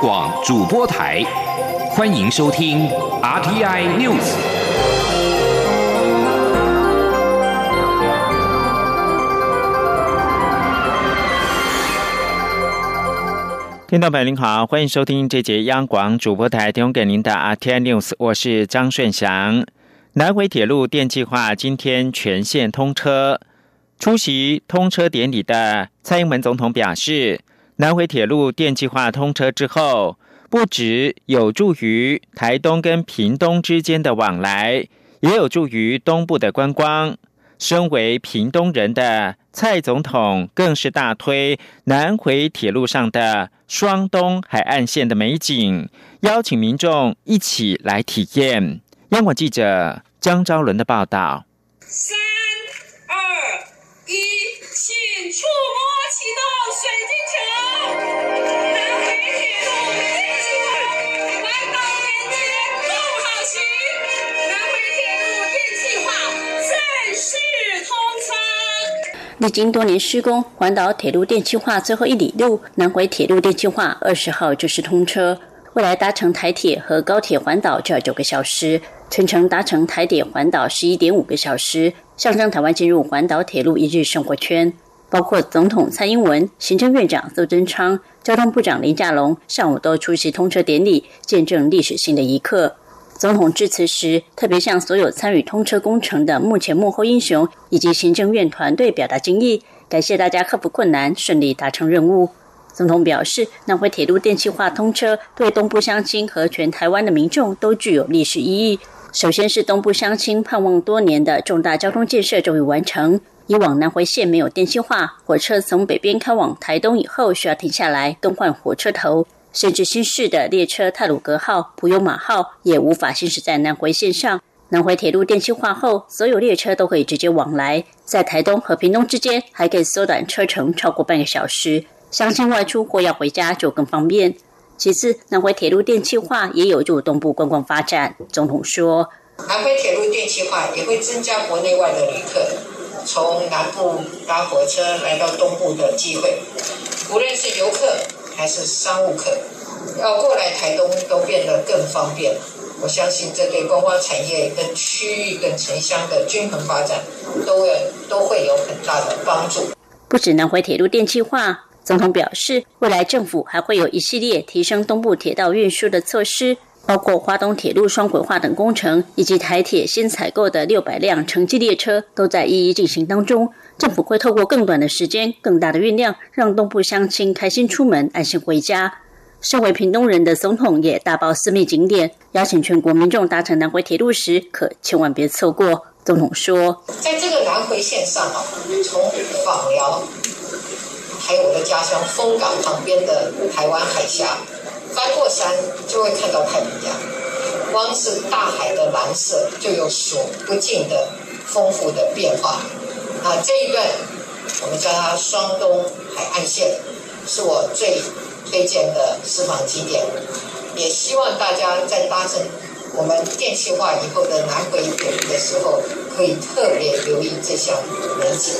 广主播台，欢迎收听 RTI News。听众朋友您好，欢迎收听这节央广主播台提供给您的 RTI News，我是张顺祥。南回铁路电气化今天全线通车，出席通车典礼的蔡英文总统表示。南回铁路电气化通车之后，不止有助于台东跟屏东之间的往来，也有助于东部的观光。身为屏东人的蔡总统更是大推南回铁路上的双东海岸线的美景，邀请民众一起来体验。央广记者江昭伦的报道。三二一，请触摸启动水晶历经多年施工，环岛铁路电气化最后一里路南回铁路电气化二十号就是通车。未来搭乘台铁和高铁环岛就要九个小时，全程搭乘台铁环岛十一点五个小时，象征台湾进入环岛铁路一日生活圈。包括总统蔡英文、行政院长苏贞昌、交通部长林佳龙上午都出席通车典礼，见证历史性的一刻。总统致辞时，特别向所有参与通车工程的幕前幕后英雄以及行政院团队表达敬意，感谢大家克服困难，顺利达成任务。总统表示，南回铁路电气化通车对东部乡亲和全台湾的民众都具有历史意义。首先是东部乡亲盼望多年的重大交通建设终于完成。以往南回线没有电气化，火车从北边开往台东以后需要停下来更换火车头。甚至新式的列车泰鲁格号、普悠马号也无法行驶在南回线上。南回铁路电气化后，所有列车都可以直接往来，在台东和屏东之间还可以缩短车程超过半个小时。乡亲外出或要回家就更方便。其次，南回铁路电气化也有助东部观光发展。总统说，南回铁路电气化也会增加国内外的旅客从南部搭火车来到东部的机会，无论是游客。还是商务客要过来台东都变得更方便了。我相信这对观光产业跟区域跟城乡的均衡发展，都有都会有很大的帮助。不止南回铁路电气化，总统表示，未来政府还会有一系列提升东部铁道运输的措施，包括华东铁路双轨化等工程，以及台铁新采购的六百辆城际列车，都在一一进行当中。政府会透过更短的时间、更大的运量，让东部乡亲开心出门、安心回家。身为屏东人的总统也大报私密景点，邀请全国民众搭乘南回铁路时，可千万别错过。总统说：“在这个南回线上啊，从访寮，还有我的家乡丰港旁边的台湾海峡，翻过山就会看到太平洋。光是大海的蓝色，就有数不尽的丰富的变化。”啊，这一段我们叫它双东海岸线，是我最推荐的私房景点。也希望大家在搭乘我们电气化以后的南回铁路的时候，可以特别留意这项美景。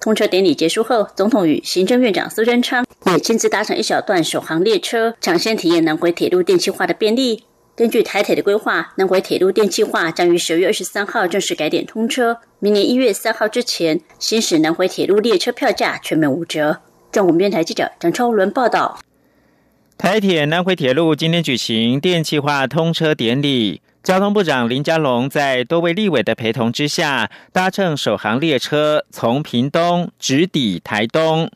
通车典礼结束后，总统与行政院长苏贞昌也亲自搭乘一小段首航列车，抢先体验南回铁路电气化的便利。根据台铁的规划，南回铁路电气化将于十月二十三号正式改点通车。明年一月三号之前，行驶南回铁路列车票价全面五折。中国电台记者张超伦报道。台铁南回铁路今天举行电气化通车典礼，交通部长林佳龙在多位立委的陪同之下，搭乘首航列车从屏东直抵台东。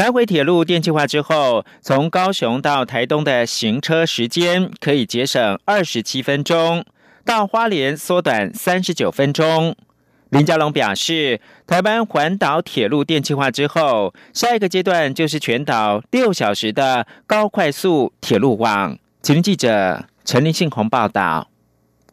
南回铁路电气化之后，从高雄到台东的行车时间可以节省二十七分钟，到花莲缩短三十九分钟。林佳龙表示，台湾环岛铁路电气化之后，下一个阶段就是全岛六小时的高快速铁路网。请记者陈立信宏报道。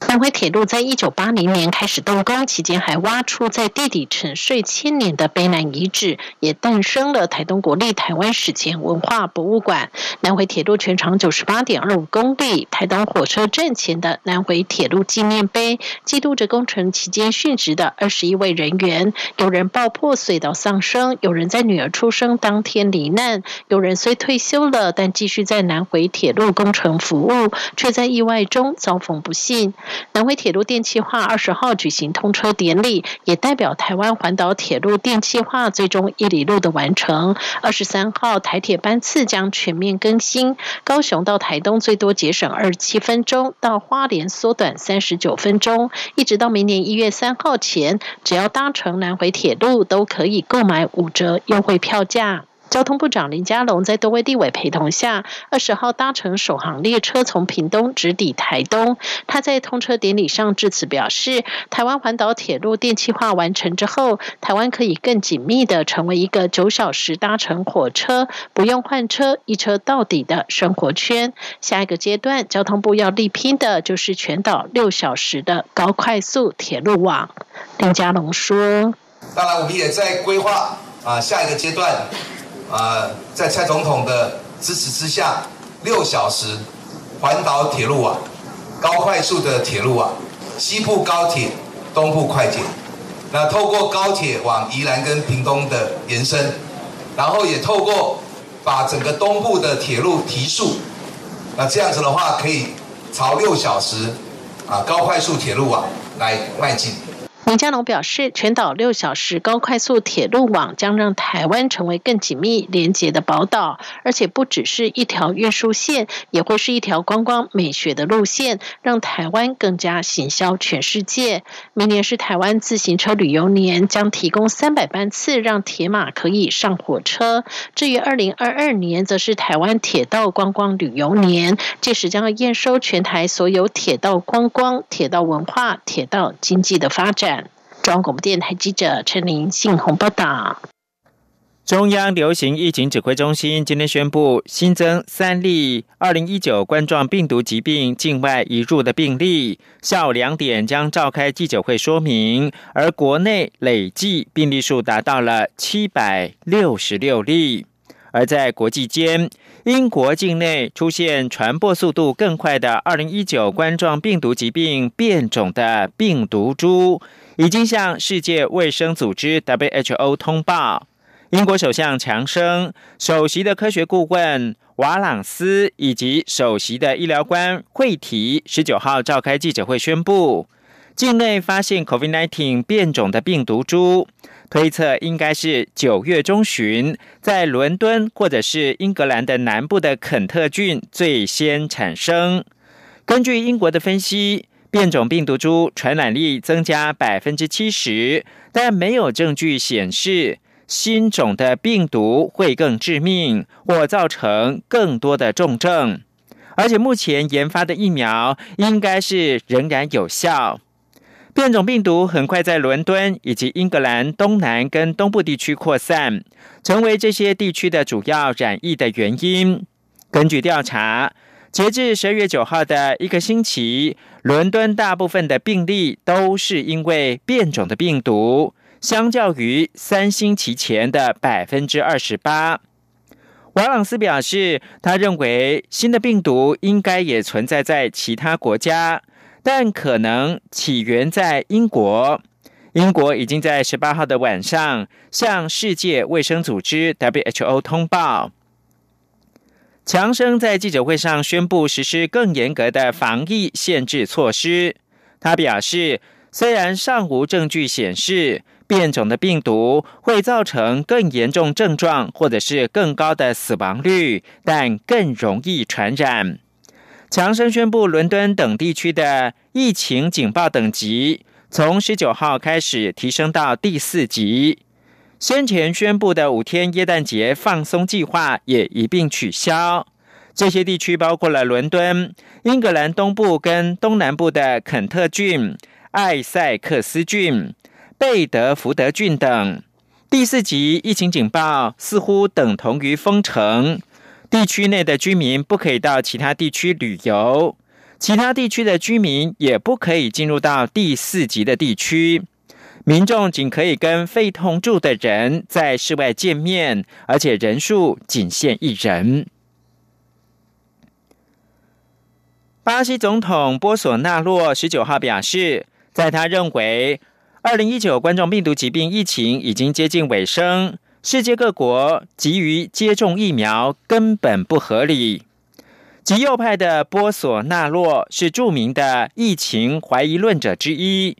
南回铁路在一九八零年开始动工，期间还挖出在地底沉睡千年的卑南遗址，也诞生了台东国立台湾史前文化博物馆。南回铁路全长九十八点二五公里，台东火车站前的南回铁路纪念碑，记录着工程期间殉职的二十一位人员。有人爆破隧道丧生，有人在女儿出生当天罹难，有人虽退休了，但继续在南回铁路工程服务，却在意外中遭逢不幸。南回铁路电气化二十号举行通车典礼，也代表台湾环岛铁路电气化最终一里路的完成。二十三号台铁班次将全面更新，高雄到台东最多节省二十七分钟，到花莲缩短三十九分钟，一直到明年一月三号前，只要搭乘南回铁路都可以购买五折优惠票价。交通部长林佳龙在多位地委陪同下，二十号搭乘首航列车从屏东直抵台东。他在通车典礼上致辞表示，台湾环岛铁路电气化完成之后，台湾可以更紧密的成为一个九小时搭乘火车不用换车一车到底的生活圈。下一个阶段，交通部要力拼的就是全岛六小时的高快速铁路网。林佳龙说：“当然，我们也在规划啊下一个阶段。”啊，在蔡总统的支持之下，六小时环岛铁路网、高快速的铁路网、西部高铁、东部快铁，那透过高铁往宜兰跟屏东的延伸，然后也透过把整个东部的铁路提速，那这样子的话，可以朝六小时啊高快速铁路网来迈进。林佳龙表示，全岛六小时高快速铁路网将让台湾成为更紧密连接的宝岛，而且不只是一条运输线，也会是一条观光美学的路线，让台湾更加行销全世界。明年是台湾自行车旅游年，将提供三百班次让铁马可以上火车。至于二零二二年，则是台湾铁道观光旅游年，届时将要验收全台所有铁道观光、铁道文化、铁道经济的发展。中央广播电台记者陈玲信鸿报道。中央流行疫情指挥中心今天宣布新增三例二零一九冠状病毒疾病境外移入的病例，下午两点将召开记者会说明。而国内累计病例数达到了七百六十六例。而在国际间，英国境内出现传播速度更快的二零一九冠状病毒疾病变种的病毒株。已经向世界卫生组织 WHO 通报。英国首相强生、首席的科学顾问瓦朗斯以及首席的医疗官惠提十九号召开记者会，宣布境内发现 COVID-19 变种的病毒株，推测应该是九月中旬在伦敦或者是英格兰的南部的肯特郡最先产生。根据英国的分析。变种病毒株传染力增加百分之七十，但没有证据显示新种的病毒会更致命或造成更多的重症。而且目前研发的疫苗应该是仍然有效。变种病毒很快在伦敦以及英格兰东南跟东部地区扩散，成为这些地区的主要染疫的原因。根据调查。截至十二月九号的一个星期，伦敦大部分的病例都是因为变种的病毒，相较于三星期前的百分之二十八。瓦朗斯表示，他认为新的病毒应该也存在在其他国家，但可能起源在英国。英国已经在十八号的晚上向世界卫生组织 WHO 通报。强生在记者会上宣布实施更严格的防疫限制措施。他表示，虽然尚无证据显示变种的病毒会造成更严重症状或者是更高的死亡率，但更容易传染。强生宣布，伦敦等地区的疫情警报等级从十九号开始提升到第四级。先前宣布的五天耶诞节放松计划也一并取消。这些地区包括了伦敦、英格兰东部跟东南部的肯特郡、艾塞克斯郡、贝德福德郡等。第四级疫情警报似乎等同于封城，地区内的居民不可以到其他地区旅游。其他地区的居民也不可以进入到第四级的地区。民众仅可以跟非同住的人在室外见面，而且人数仅限一人。巴西总统波索纳洛十九号表示，在他认为，二零一九冠状病毒疾病疫情已经接近尾声，世界各国急于接种疫苗根本不合理。极右派的波索纳洛是著名的疫情怀疑论者之一。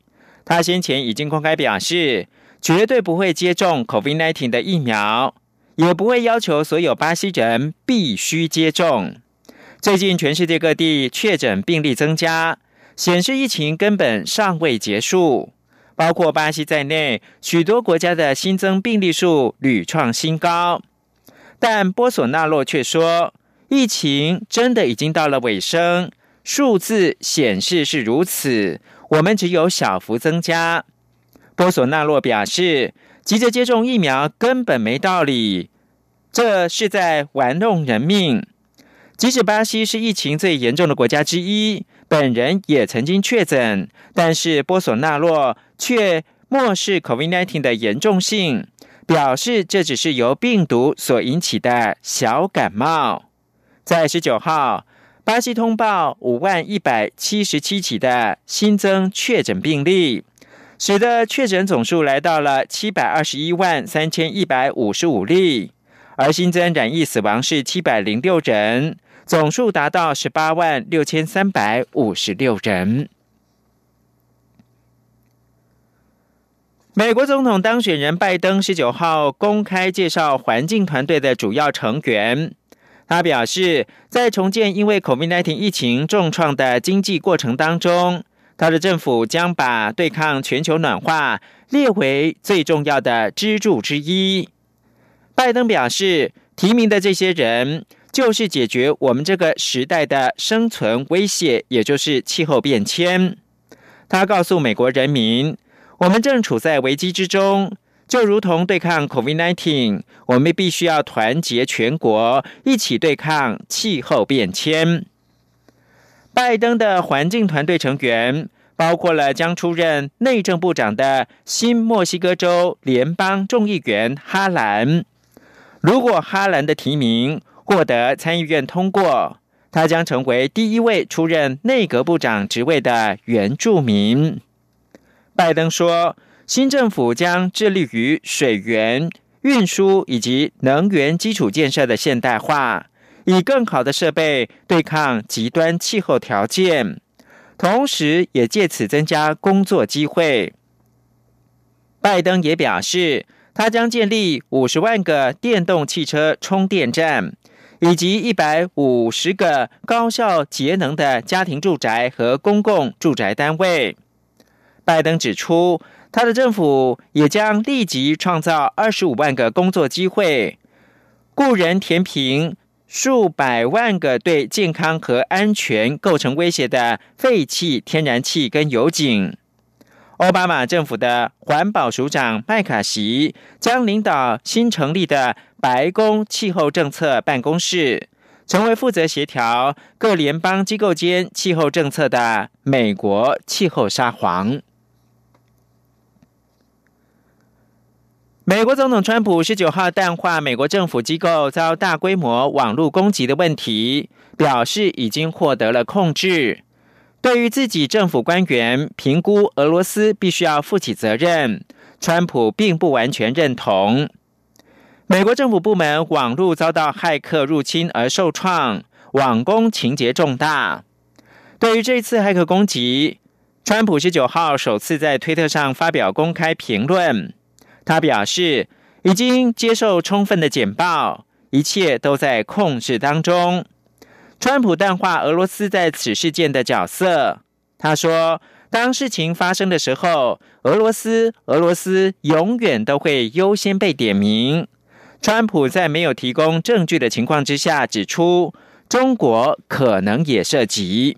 他先前已经公开表示，绝对不会接种 COVID-19 的疫苗，也不会要求所有巴西人必须接种。最近，全世界各地确诊病例增加，显示疫情根本尚未结束。包括巴西在内，许多国家的新增病例数屡创新高。但波索纳洛却说，疫情真的已经到了尾声，数字显示是如此。我们只有小幅增加。波索纳洛表示，急着接种疫苗根本没道理，这是在玩弄人命。即使巴西是疫情最严重的国家之一，本人也曾经确诊，但是波索纳洛却漠视 COVID-19 的严重性，表示这只是由病毒所引起的小感冒。在十九号。巴西通报五万一百七十七起的新增确诊病例，使得确诊总数来到了七百二十一万三千一百五十五例，而新增染疫死亡是七百零六人，总数达到十八万六千三百五十六人。美国总统当选人拜登十九号公开介绍环境团队的主要成员。他表示，在重建因为 COVID-19 疫情重创的经济过程当中，他的政府将把对抗全球暖化列为最重要的支柱之一。拜登表示，提名的这些人就是解决我们这个时代的生存威胁，也就是气候变迁。他告诉美国人民，我们正处在危机之中。就如同对抗 COVID-19，我们必须要团结全国，一起对抗气候变迁。拜登的环境团队成员包括了将出任内政部长的新墨西哥州联邦众议员哈兰。如果哈兰的提名获得参议院通过，他将成为第一位出任内阁部长职位的原住民。拜登说。新政府将致力于水源运输以及能源基础建设的现代化，以更好的设备对抗极端气候条件，同时也借此增加工作机会。拜登也表示，他将建立五十万个电动汽车充电站，以及一百五十个高效节能的家庭住宅和公共住宅单位。拜登指出。他的政府也将立即创造二十五万个工作机会，雇人填平数百万个对健康和安全构成威胁的废弃天然气跟油井。奥巴马政府的环保署长麦卡锡将领导新成立的白宫气候政策办公室，成为负责协调各联邦机构间气候政策的美国气候沙皇。美国总统川普十九号淡化美国政府机构遭大规模网络攻击的问题，表示已经获得了控制。对于自己政府官员评估俄罗斯必须要负起责任，川普并不完全认同。美国政府部门网络遭到骇客入侵而受创，网攻情节重大。对于这次骇客攻击，川普十九号首次在推特上发表公开评论。他表示，已经接受充分的简报，一切都在控制当中。川普淡化俄罗斯在此事件的角色。他说：“当事情发生的时候，俄罗斯，俄罗斯永远都会优先被点名。”川普在没有提供证据的情况之下，指出中国可能也涉及。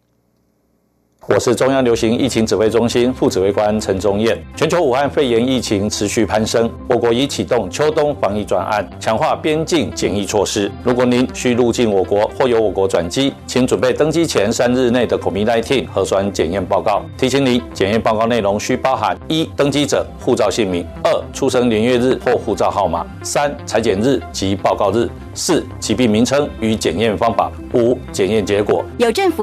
我是中央流行疫情指挥中心副指挥官陈宗彦。全球武汉肺炎疫情持续攀升，我国已启动秋冬防疫专案，强化边境检疫措施。如果您需入境我国或由我国转机，请准备登机前三日内的 COVID-19 核酸检验报告。提醒您，检验报告内容需包含：一、登机者护照姓名；二、出生年月日或护照号码；三、裁剪日及报告日；四、疾病名称与检验方法；五、检验结果。有政府。